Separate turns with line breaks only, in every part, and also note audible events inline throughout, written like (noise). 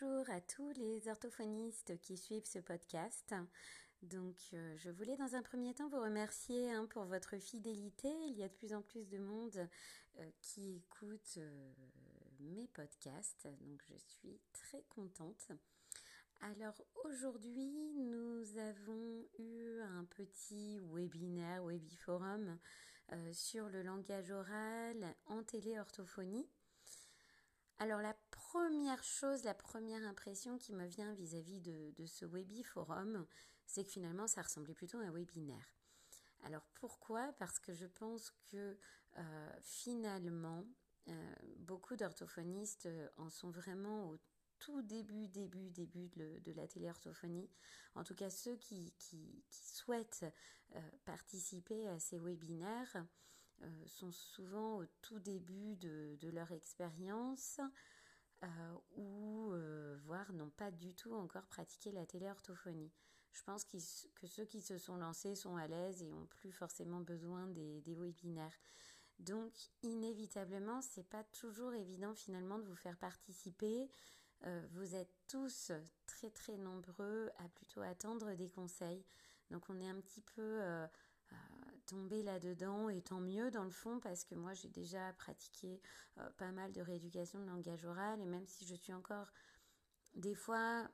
Bonjour à tous les orthophonistes qui suivent ce podcast. Donc, euh, je voulais dans un premier temps vous remercier hein, pour votre fidélité. Il y a de plus en plus de monde euh, qui écoute euh, mes podcasts, donc je suis très contente. Alors aujourd'hui, nous avons eu un petit webinaire, webiforum sur le langage oral en téléorthophonie. Alors la première chose, la première impression qui me vient vis-à-vis de, ce Webiforum, c'est que finalement ça ressemblait plutôt à un webinaire. Alors pourquoi? Parce que je pense que euh, finalement, euh, beaucoup d'orthophonistes euh, en sont vraiment au tout début, début, début de, la téléorthophonie. En tout cas, ceux qui, souhaitent participer à ces webinaires sont souvent au tout début de, leur expérience euh, ou euh, voire n'ont pas du tout encore pratiqué la téléorthophonie. Je pense que ceux qui se sont lancés sont à l'aise et ont plus forcément besoin des, webinaires. Donc, inévitablement, c'est pas toujours évident finalement de vous faire participer. vous êtes tous très très nombreux à plutôt attendre des conseils. Donc, on est un petit peu tomber là-dedans et tant mieux dans le fond parce que moi j'ai déjà pratiqué euh, pas mal de rééducation de langage oral et même si je suis encore des fois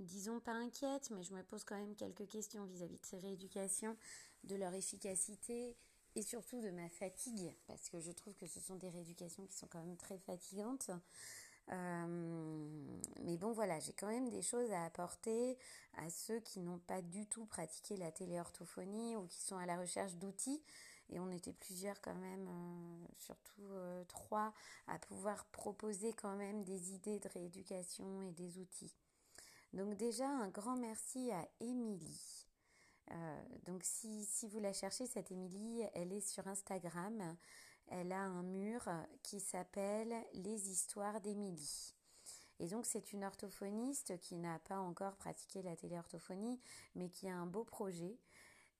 disons pas inquiète mais je me pose quand même quelques questions vis-à-vis de ces rééducations, de leur efficacité et surtout de ma fatigue parce que je trouve que ce sont des rééducations qui sont quand même très fatigantes. Euh, mais bon, voilà, j'ai quand même des choses à apporter à ceux qui n'ont pas du tout pratiqué la téléorthophonie ou qui sont à la recherche d'outils. Et on était plusieurs quand même, euh, surtout euh, trois, à pouvoir proposer quand même des idées de rééducation et des outils. Donc déjà, un grand merci à Émilie. donc si, si, vous la cherchez, cette Émilie, elle est sur Instagram elle a un mur qui s'appelle Les histoires d'Émilie. Et donc c'est une orthophoniste qui n'a pas encore pratiqué la téléorthophonie, mais qui a un beau projet.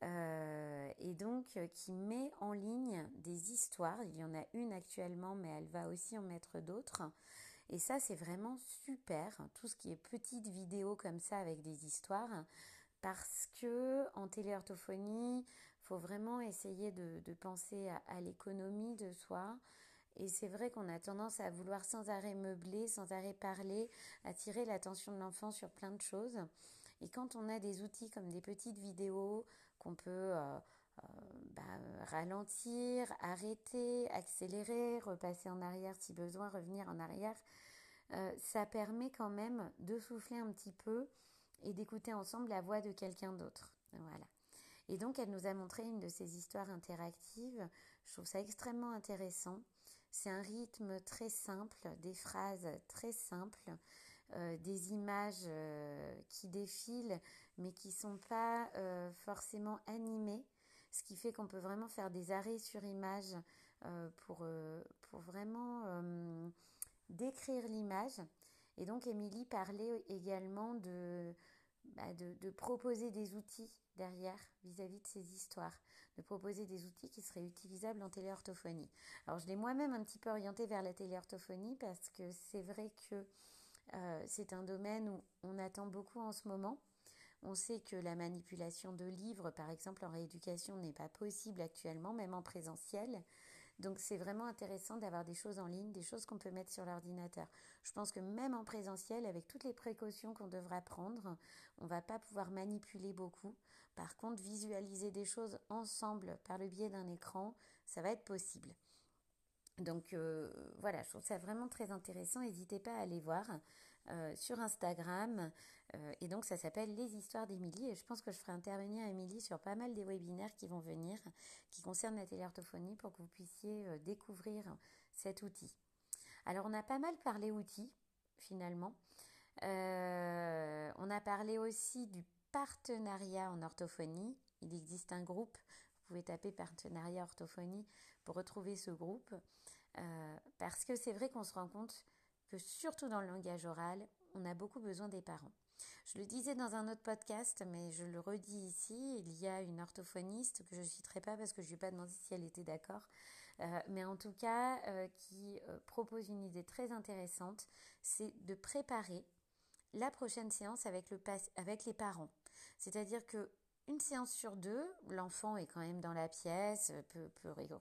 Euh, et donc qui met en ligne des histoires. Il y en a une actuellement, mais elle va aussi en mettre d'autres. Et ça, c'est vraiment super, tout ce qui est petites vidéos comme ça avec des histoires, parce que en téléorthophonie, faut vraiment essayer de, penser à, l'économie de soi. Et c'est vrai qu'on a tendance à vouloir sans arrêt meubler, sans arrêt parler, attirer l'attention de l'enfant sur plein de choses. Et quand on a des outils comme des petites vidéos qu'on peut euh, euh, bah, ralentir, arrêter, accélérer, repasser en arrière si besoin, revenir en arrière, euh, ça permet quand même de souffler un petit peu et d'écouter ensemble la voix de quelqu'un d'autre. Voilà. Et donc, elle nous a montré une de ces histoires interactives. Je trouve ça extrêmement intéressant. C'est un rythme très simple, des phrases très simples, euh, des images euh, qui défilent, mais qui ne sont pas euh, forcément animées. Ce qui fait qu'on peut vraiment faire des arrêts sur image pour, pour vraiment décrire l'image. Et donc, Émilie parlait également de, bah, de, proposer des outils derrière vis-à-vis de ces histoires, de proposer des outils qui seraient utilisables en téléorthophonie. Alors je l'ai moi-même un petit peu orienté vers la téléorthophonie parce que c'est vrai que euh, c'est un domaine où on attend beaucoup en ce moment. On sait que la manipulation de livres, par exemple en rééducation, n'est pas possible actuellement, même en présentiel. Donc c'est vraiment intéressant d'avoir des choses en ligne, des choses qu'on peut mettre sur l'ordinateur. Je pense que même en présentiel, avec toutes les précautions qu'on devra prendre, on va pas pouvoir manipuler beaucoup. Par contre, visualiser des choses ensemble par le biais d'un écran, ça va être possible. Donc euh, voilà, je trouve ça vraiment très intéressant. N'hésitez pas à aller voir euh, sur Instagram. Euh, et donc ça s'appelle Les histoires d'Émilie. Et je pense que je ferai intervenir Émilie sur pas mal des webinaires qui vont venir, qui concernent la téléorthophonie, pour que vous puissiez découvrir cet outil. Alors on a pas mal parlé outils finalement. on a parlé aussi du partenariat en orthophonie. Il existe un groupe, vous pouvez taper partenariat orthophonie pour retrouver ce groupe. Euh, parce que c'est vrai qu'on se rend compte que surtout dans le langage oral, on a beaucoup besoin des parents. Je le disais dans un autre podcast, mais je le redis ici, il y a une orthophoniste que je ne citerai pas parce que je ne lui ai pas demandé si elle était d'accord, euh, mais en tout cas euh, qui propose une idée très intéressante, c'est de préparer la prochaine séance avec, le, avec les parents. C'est-à-dire que une séance sur deux, l'enfant est quand même dans la pièce, peut,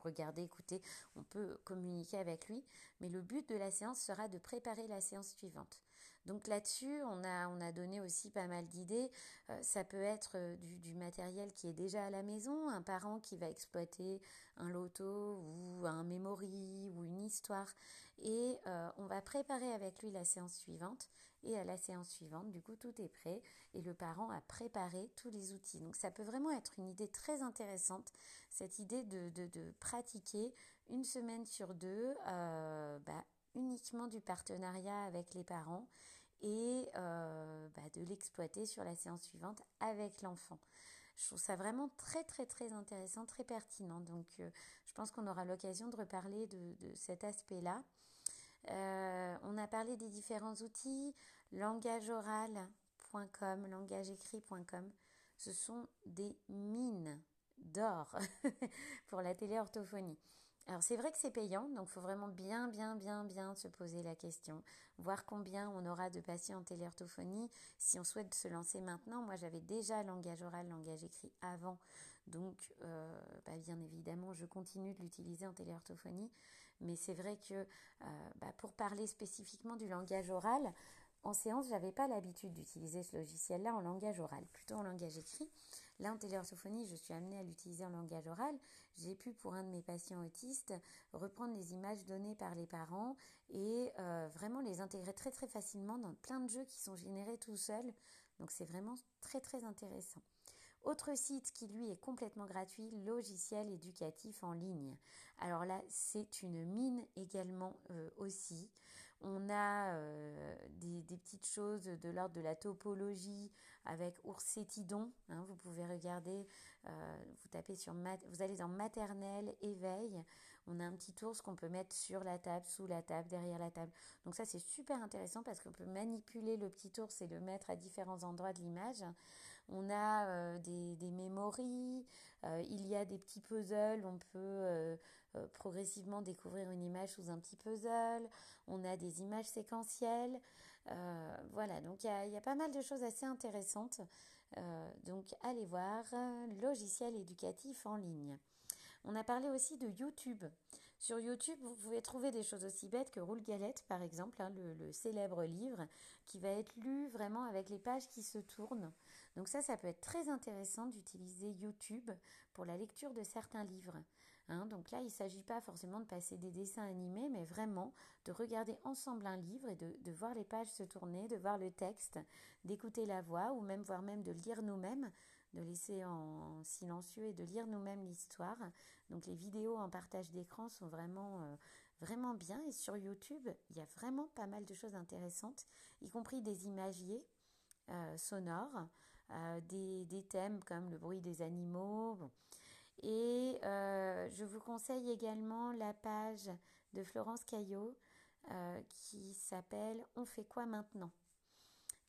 regarder, écouter, on peut communiquer avec lui, mais le but de la séance sera de préparer la séance suivante. Donc là-dessus, on a, on a donné aussi pas mal d'idées. Euh, ça peut être euh, du, matériel qui est déjà à la maison, un parent qui va exploiter un loto ou un memory ou une histoire. Et euh, on va préparer avec lui la séance suivante. Et à la séance suivante, du coup, tout est prêt et le parent a préparé tous les outils. Donc ça peut vraiment être une idée très intéressante, cette idée de, de, pratiquer une semaine sur deux bah, uniquement du partenariat avec les parents et euh, bah, de l'exploiter sur la séance suivante avec l'enfant. Je trouve ça vraiment très très très intéressant, très pertinent. Donc euh, je pense qu'on aura l'occasion de reparler de, cet aspect-là. Euh, on a parlé des différents outils, langageoral.com, langageécrit.com. Ce sont des mines d'or (laughs) pour la téléorthophonie. Alors c'est vrai que c'est payant, donc il faut vraiment bien, bien, bien, bien se poser la question, voir combien on aura de patients en téléorthophonie si on souhaite se lancer maintenant. Moi j'avais déjà langage oral, langage écrit avant, donc euh, bah, bien évidemment je continue de l'utiliser en téléorthophonie, mais c'est vrai que euh, bah, pour parler spécifiquement du langage oral, en séance, j'avais pas l'habitude d'utiliser ce logiciel-là en langage oral, plutôt en langage écrit. Là, en téléorthophonie, je suis amenée à l'utiliser en langage oral. J'ai pu, pour un de mes patients autistes, reprendre les images données par les parents et euh, vraiment les intégrer très très facilement dans plein de jeux qui sont générés tout seuls. Donc c'est vraiment très très intéressant. Autre site qui lui est complètement gratuit, logiciel éducatif en ligne. Alors là, c'est une mine également euh, aussi. On a euh, des, petites choses de l'ordre de la topologie avec Oursetidon. Hein, vous pouvez regarder, euh, vous tapez sur, vous allez dans maternelle, éveil. On a un petit ours qu'on peut mettre sur la table, sous la table, derrière la table. Donc ça c'est super intéressant parce qu'on peut manipuler le petit ours et le mettre à différents endroits de l'image. On a euh, des, des mémories, il y a des petits puzzles, on peut euh, progressivement découvrir une image sous un petit puzzle. On a des images séquentielles. Euh, voilà, donc il y a, pas mal de choses assez intéressantes. Euh, donc allez voir, logiciel éducatif en ligne. On a parlé aussi de YouTube. Sur YouTube, vous pouvez trouver des choses aussi bêtes que Roule Galette, par exemple, hein, le, célèbre livre, qui va être lu vraiment avec les pages qui se tournent. Donc ça, ça peut être très intéressant d'utiliser YouTube pour la lecture de certains livres. Hein. donc là, il ne s'agit pas forcément de passer des dessins animés, mais vraiment de regarder ensemble un livre et de, voir les pages se tourner, de voir le texte, d'écouter la voix ou même voire même de lire nous-mêmes, de laisser en silencieux et de lire nous-mêmes l'histoire. Donc les vidéos en partage d'écran sont vraiment euh, vraiment bien et sur YouTube, il y a vraiment pas mal de choses intéressantes, y compris des imagiers euh, sonores, euh, des, thèmes comme le bruit des animaux. Et euh, je vous conseille également la page de Florence Caillot euh, qui s'appelle On fait quoi maintenant?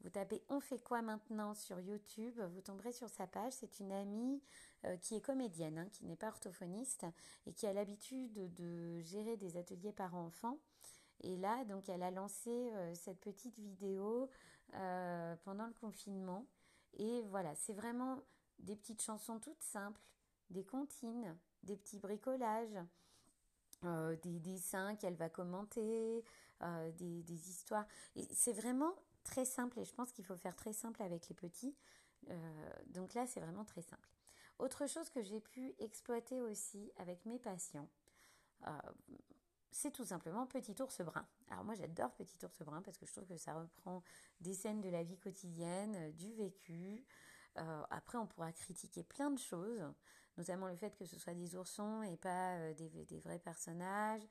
Vous tapez On fait quoi maintenant sur YouTube, vous tomberez sur sa page. C'est une amie qui est comédienne, hein, qui n'est pas orthophoniste et qui a l'habitude de, gérer des ateliers parents-enfants. Et là, donc, elle a lancé cette petite vidéo pendant le confinement. Et voilà, c'est vraiment des petites chansons toutes simples des comptines, des petits bricolages, euh, des dessins qu'elle va commenter, euh, des, histoires. Et c'est vraiment très simple et je pense qu'il faut faire très simple avec les petits. Euh, donc là, c'est vraiment très simple. Autre chose que j'ai pu exploiter aussi avec mes patients, c'est tout simplement Petit ours brun. Alors moi j'adore Petit ours brun parce que je trouve que ça reprend des scènes de la vie quotidienne, du vécu. après on pourra critiquer plein de choses notamment le fait que ce soit des oursons et pas euh, des, vrais personnages,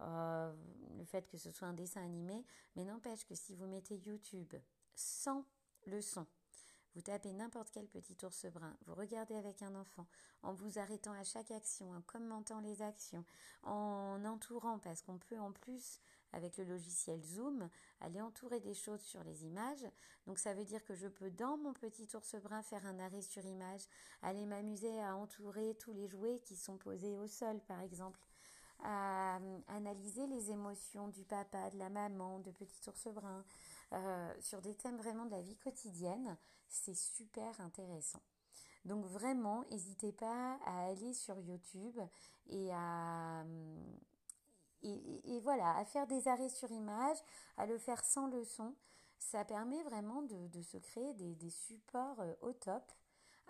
euh, le fait que ce soit un dessin animé, mais n'empêche que si vous mettez YouTube sans le son, vous tapez n'importe quel petit ours brun, vous regardez avec un enfant, en vous arrêtant à chaque action, en commentant les actions, en entourant, parce qu'on peut en plus avec le logiciel Zoom, aller entourer des choses sur les images. Donc ça veut dire que je peux dans mon petit ours brun faire un arrêt sur image, aller m'amuser à entourer tous les jouets qui sont posés au sol par exemple, à analyser les émotions du papa, de la maman, de petit ours brun, sur des thèmes vraiment de la vie quotidienne, c'est super intéressant. Donc vraiment, n'hésitez pas à aller sur YouTube et à, voilà, faire des arrêts sur image, à le faire sans leçon. Ça permet vraiment de, se créer des, supports euh, au top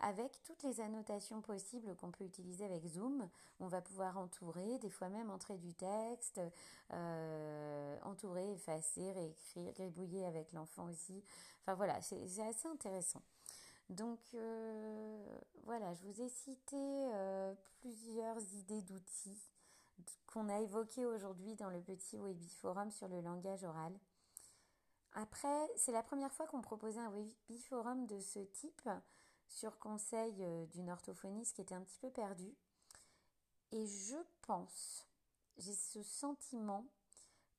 avec toutes les annotations possibles qu'on peut utiliser avec Zoom. On va pouvoir entourer, des fois même entrer du texte, euh, entourer, effacer, réécrire, gribouiller avec l'enfant aussi. Enfin voilà, c'est assez intéressant. Donc euh, voilà, je vous ai cité plusieurs idées d'outils qu'on a évoqué aujourd'hui dans le petit Webiforum sur le langage oral. Après, c'est la première fois qu'on proposait un Webiforum de ce type sur conseil euh, d'une orthophoniste qui était un petit peu perdue. Et je pense, j'ai ce sentiment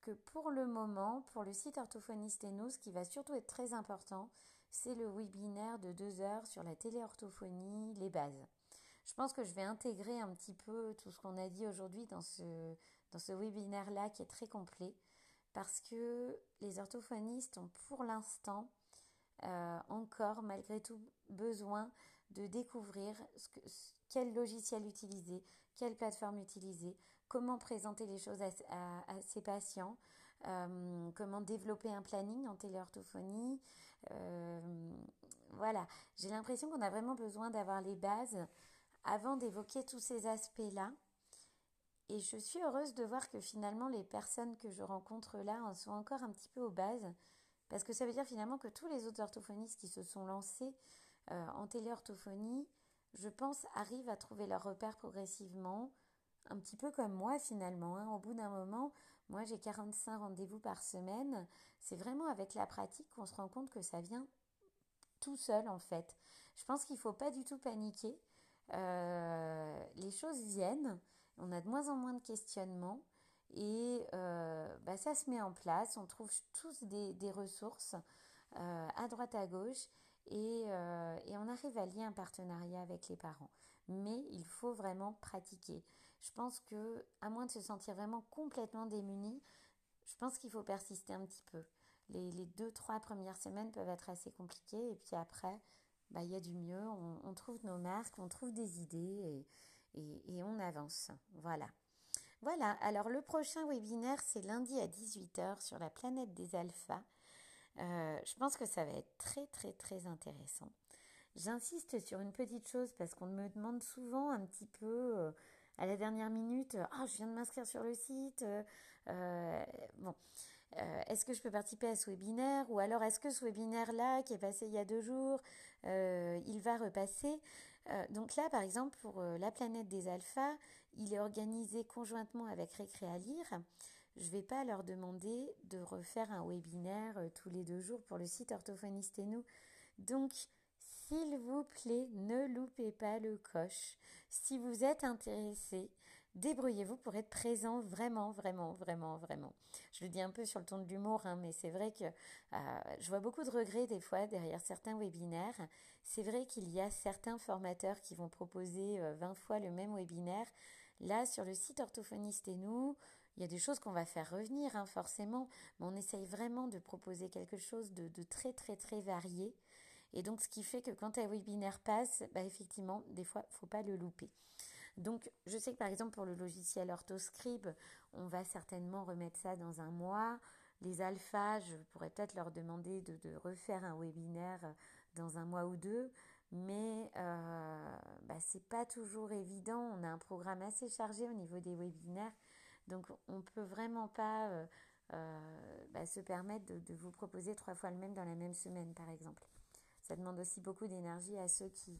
que pour le moment, pour le site Orthophoniste et nous, ce qui va surtout être très important, c'est le webinaire de deux heures sur la téléorthophonie, les bases. Je pense que je vais intégrer un petit peu tout ce qu'on a dit aujourd'hui dans ce, dans webinaire-là qui est très complet parce que les orthophonistes ont pour l'instant euh, malgré tout besoin de découvrir quel logiciel utiliser, quelle plateforme utiliser, comment présenter les choses à, à, ses patients, euh, comment développer un planning en téléorthophonie. Euh, voilà, j'ai l'impression qu'on a vraiment besoin d'avoir les bases avant d'évoquer tous ces aspects-là. Et je suis heureuse de voir que finalement les personnes que je rencontre là en sont encore un petit peu aux bases, parce que ça veut dire finalement que tous les autres orthophonistes qui se sont lancés euh, en téléorthophonie, je pense, arrivent à trouver leur repère progressivement, un petit peu comme moi finalement. Hein. Au bout d'un moment, moi j'ai 45 rendez-vous par semaine. C'est vraiment avec la pratique qu'on se rend compte que ça vient tout seul en fait. Je pense qu'il ne faut pas du tout paniquer. Euh, les choses viennent, on a de moins en moins de questionnements et euh, bah, ça se met en place. On trouve tous des, ressources euh, à droite à gauche et, et, on arrive à lier un partenariat avec les parents. Mais il faut vraiment pratiquer. Je pense que, à moins de se sentir vraiment complètement démuni, je pense qu'il faut persister un petit peu. Les, les deux, trois premières semaines peuvent être assez compliquées et puis après, bah, il y a du mieux, on, trouve nos marques, on trouve des idées et, on avance. Voilà. Voilà, alors le prochain webinaire, c'est lundi à 18h sur la planète des alphas. Euh, je pense que ça va être très très très intéressant. J'insiste sur une petite chose parce qu'on me demande souvent un petit peu euh, à la dernière minute, ah je viens de m'inscrire sur le site. Euh, bon, est-ce que je peux participer à ce webinaire? Ou alors est-ce que ce webinaire-là qui est passé il y a deux jours, il va repasser? Donc là, par exemple, pour la planète des alphas, il est organisé conjointement avec Récré à lire. Je ne vais pas leur demander de refaire un webinaire tous les deux jours pour le site Orthophoniste et nous. Donc, s'il vous plaît, ne loupez pas le coche. Si vous êtes intéressé, débrouillez-vous pour être présent vraiment, vraiment, vraiment, vraiment. Je le dis un peu sur le ton de l'humour, hein, mais c'est vrai que euh, je vois beaucoup de regrets des fois derrière certains webinaires. C'est vrai qu'il y a certains formateurs qui vont proposer 20 euh, fois le même webinaire. Là, sur le site Orthophoniste et nous, il y a des choses qu'on va faire revenir, hein, forcément, mais on essaye vraiment de proposer quelque chose de, très, très, très varié. Et donc, ce qui fait que quand un webinaire passe, bah, effectivement, des fois, il ne faut pas le louper. Donc, je sais que par exemple pour le logiciel Orthoscribe, on va certainement remettre ça dans un mois. Les alphas, je pourrais peut-être leur demander de, refaire un webinaire dans un mois ou deux, mais euh, bah, c'est pas toujours évident. On a un programme assez chargé au niveau des webinaires, donc on peut vraiment pas euh, euh, bah, se permettre de, vous proposer trois fois le même dans la même semaine, par exemple. Ça demande aussi beaucoup d'énergie à ceux qui,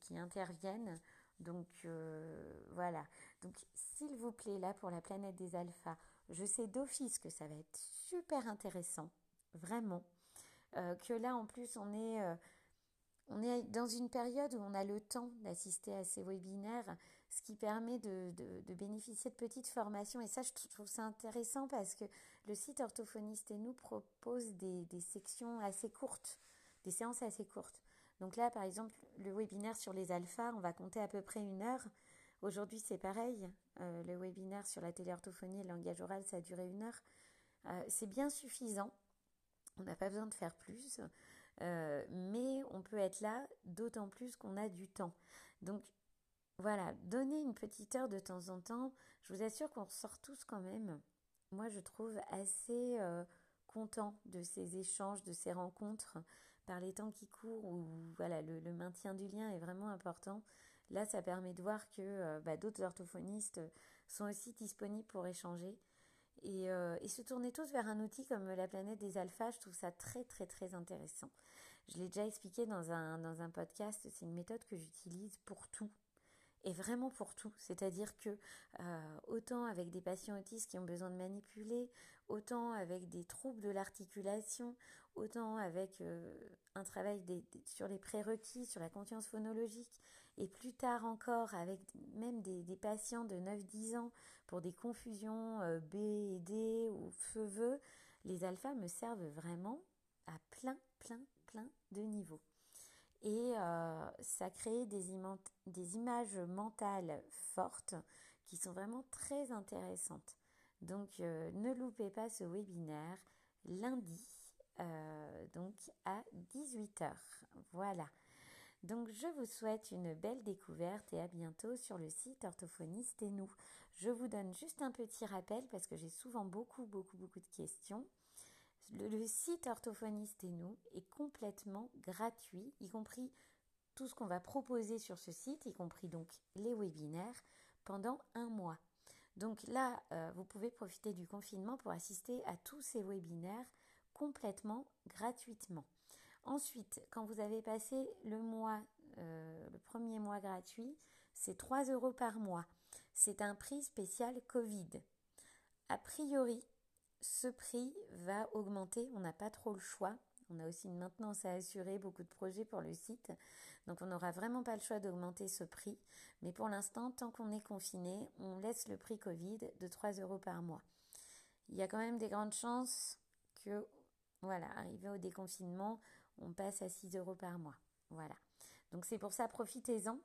qui interviennent. Donc euh, voilà. Donc s'il vous plaît, là pour la planète des alphas, je sais d'office que ça va être super intéressant, vraiment. Que là en plus on est, on est dans une période où on a le temps d'assister à ces webinaires, ce qui permet de, bénéficier de petites formations. Et ça, je trouve ça intéressant parce que le site Orthophoniste et nous propose des sections assez courtes, des séances assez courtes. Donc là, par exemple, le webinaire sur les alphas, on va compter à peu près une heure. Aujourd'hui, c'est pareil. Euh, le webinaire sur la téléorthophonie et le langage oral, ça a duré une heure. Euh, c'est bien suffisant. On n'a pas besoin de faire plus, mais on peut être là d'autant plus qu'on a du temps. Donc voilà, donner une petite heure de temps en temps, je vous assure qu'on ressort tous quand même, moi je trouve assez content de ces échanges, de ces rencontres par les temps qui courent où voilà, le, maintien du lien est vraiment important. Là, ça permet de voir que euh, bah, d'autres orthophonistes sont aussi disponibles pour échanger. Euh, et, se tourner tous vers un outil comme la planète des alphas, je trouve ça très très très intéressant. Je l'ai déjà expliqué dans un, dans un podcast, c'est une méthode que j'utilise pour tout et vraiment pour tout. C'est-à-dire que euh, autant avec des patients autistes qui ont besoin de manipuler, autant avec des troubles de l'articulation, autant avec euh, un travail sur les prérequis, sur la conscience phonologique, et plus tard encore avec même des, patients de 9-10 ans pour des confusions euh, B et D ou feu les alphas me servent vraiment à plein, plein, plein de niveaux et euh, ça crée des, images mentales fortes qui sont vraiment très intéressantes. Donc euh, ne loupez pas ce webinaire lundi donc à 18h. Voilà. Donc je vous souhaite une belle découverte et à bientôt sur le site Orthophoniste et nous. Je vous donne juste un petit rappel parce que j'ai souvent beaucoup beaucoup beaucoup de questions. Le, site Orthophoniste et nous est complètement gratuit, y compris tout ce qu'on va proposer sur ce site, y compris donc les webinaires, pendant un mois. Donc là, euh, vous pouvez profiter du confinement pour assister à tous ces webinaires complètement gratuitement. Ensuite, quand vous avez passé le mois, euh, le premier mois gratuit, c'est 3 euros par mois. C'est un prix spécial Covid. A priori, ce prix va augmenter, on n'a pas trop le choix. On a aussi une maintenance à assurer, beaucoup de projets pour le site. Donc on n'aura vraiment pas le choix d'augmenter ce prix. Mais pour l'instant, tant qu'on est confiné, on laisse le prix Covid de 3 euros par mois. Il y a quand même des grandes chances que, voilà, arrivé au déconfinement, on passe à 6 euros par mois. Voilà. Donc c'est pour ça, profitez-en.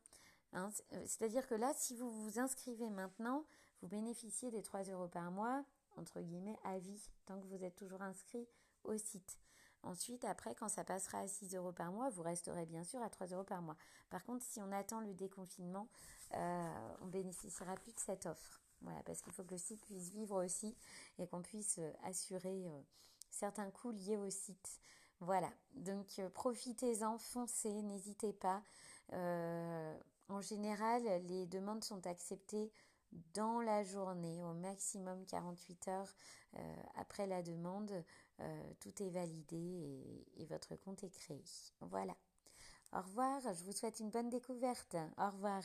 Hein. C'est-à-dire que là, si vous vous inscrivez maintenant, vous bénéficiez des 3 euros par mois entre guillemets, à vie, tant que vous êtes toujours inscrit au site. Ensuite, après, quand ça passera à 6 euros par mois, vous resterez bien sûr à 3 euros par mois. Par contre, si on attend le déconfinement, euh, on bénéficiera plus de cette offre. Voilà, parce qu'il faut que le site puisse vivre aussi et qu'on puisse euh, assurer euh, certains coûts liés au site. Voilà, donc profitez-en, foncez, n'hésitez pas. en général, les demandes sont acceptées dans la journée, au maximum 48 heures euh, après la demande, euh, tout est validé et votre compte est créé. Voilà. Au revoir, je vous souhaite une bonne découverte. Au revoir.